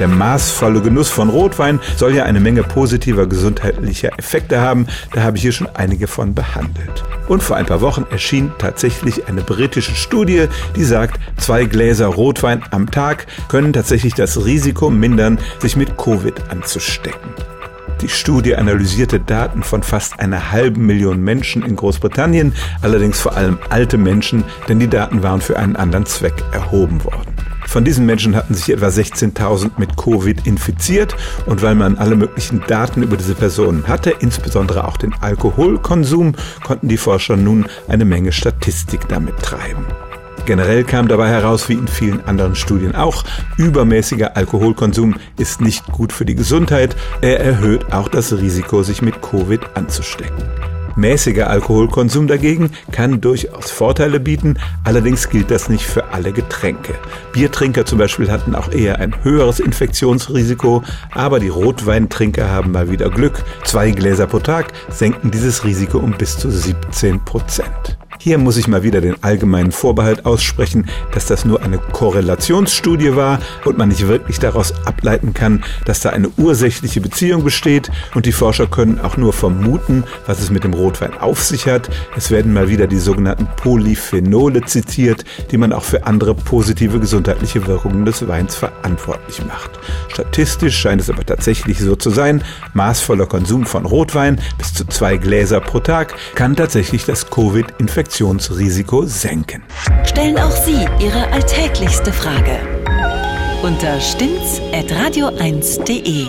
Der maßvolle Genuss von Rotwein soll ja eine Menge positiver gesundheitlicher Effekte haben. Da habe ich hier schon einige von behandelt. Und vor ein paar Wochen erschien tatsächlich eine britische Studie, die sagt, zwei Gläser Rotwein am Tag können tatsächlich das Risiko mindern, sich mit Covid anzustecken. Die Studie analysierte Daten von fast einer halben Million Menschen in Großbritannien, allerdings vor allem alte Menschen, denn die Daten waren für einen anderen Zweck erhoben worden. Von diesen Menschen hatten sich etwa 16.000 mit Covid infiziert und weil man alle möglichen Daten über diese Personen hatte, insbesondere auch den Alkoholkonsum, konnten die Forscher nun eine Menge Statistik damit treiben. Generell kam dabei heraus, wie in vielen anderen Studien auch, übermäßiger Alkoholkonsum ist nicht gut für die Gesundheit. Er erhöht auch das Risiko, sich mit Covid anzustecken. Mäßiger Alkoholkonsum dagegen kann durchaus Vorteile bieten, allerdings gilt das nicht für alle Getränke. Biertrinker zum Beispiel hatten auch eher ein höheres Infektionsrisiko, aber die Rotweintrinker haben mal wieder Glück. Zwei Gläser pro Tag senken dieses Risiko um bis zu 17 Prozent. Hier muss ich mal wieder den allgemeinen Vorbehalt aussprechen, dass das nur eine Korrelationsstudie war und man nicht wirklich daraus ableiten kann, dass da eine ursächliche Beziehung besteht und die Forscher können auch nur vermuten, was es mit dem Rotwein auf sich hat. Es werden mal wieder die sogenannten Polyphenole zitiert, die man auch für andere positive gesundheitliche Wirkungen des Weins verantwortlich macht. Statistisch scheint es aber tatsächlich so zu sein, maßvoller Konsum von Rotwein bis zu zwei Gläser pro Tag kann tatsächlich das Covid-Infektion Infektionsrisiko senken. Stellen auch Sie Ihre alltäglichste Frage unter stimmtz.radio1.de.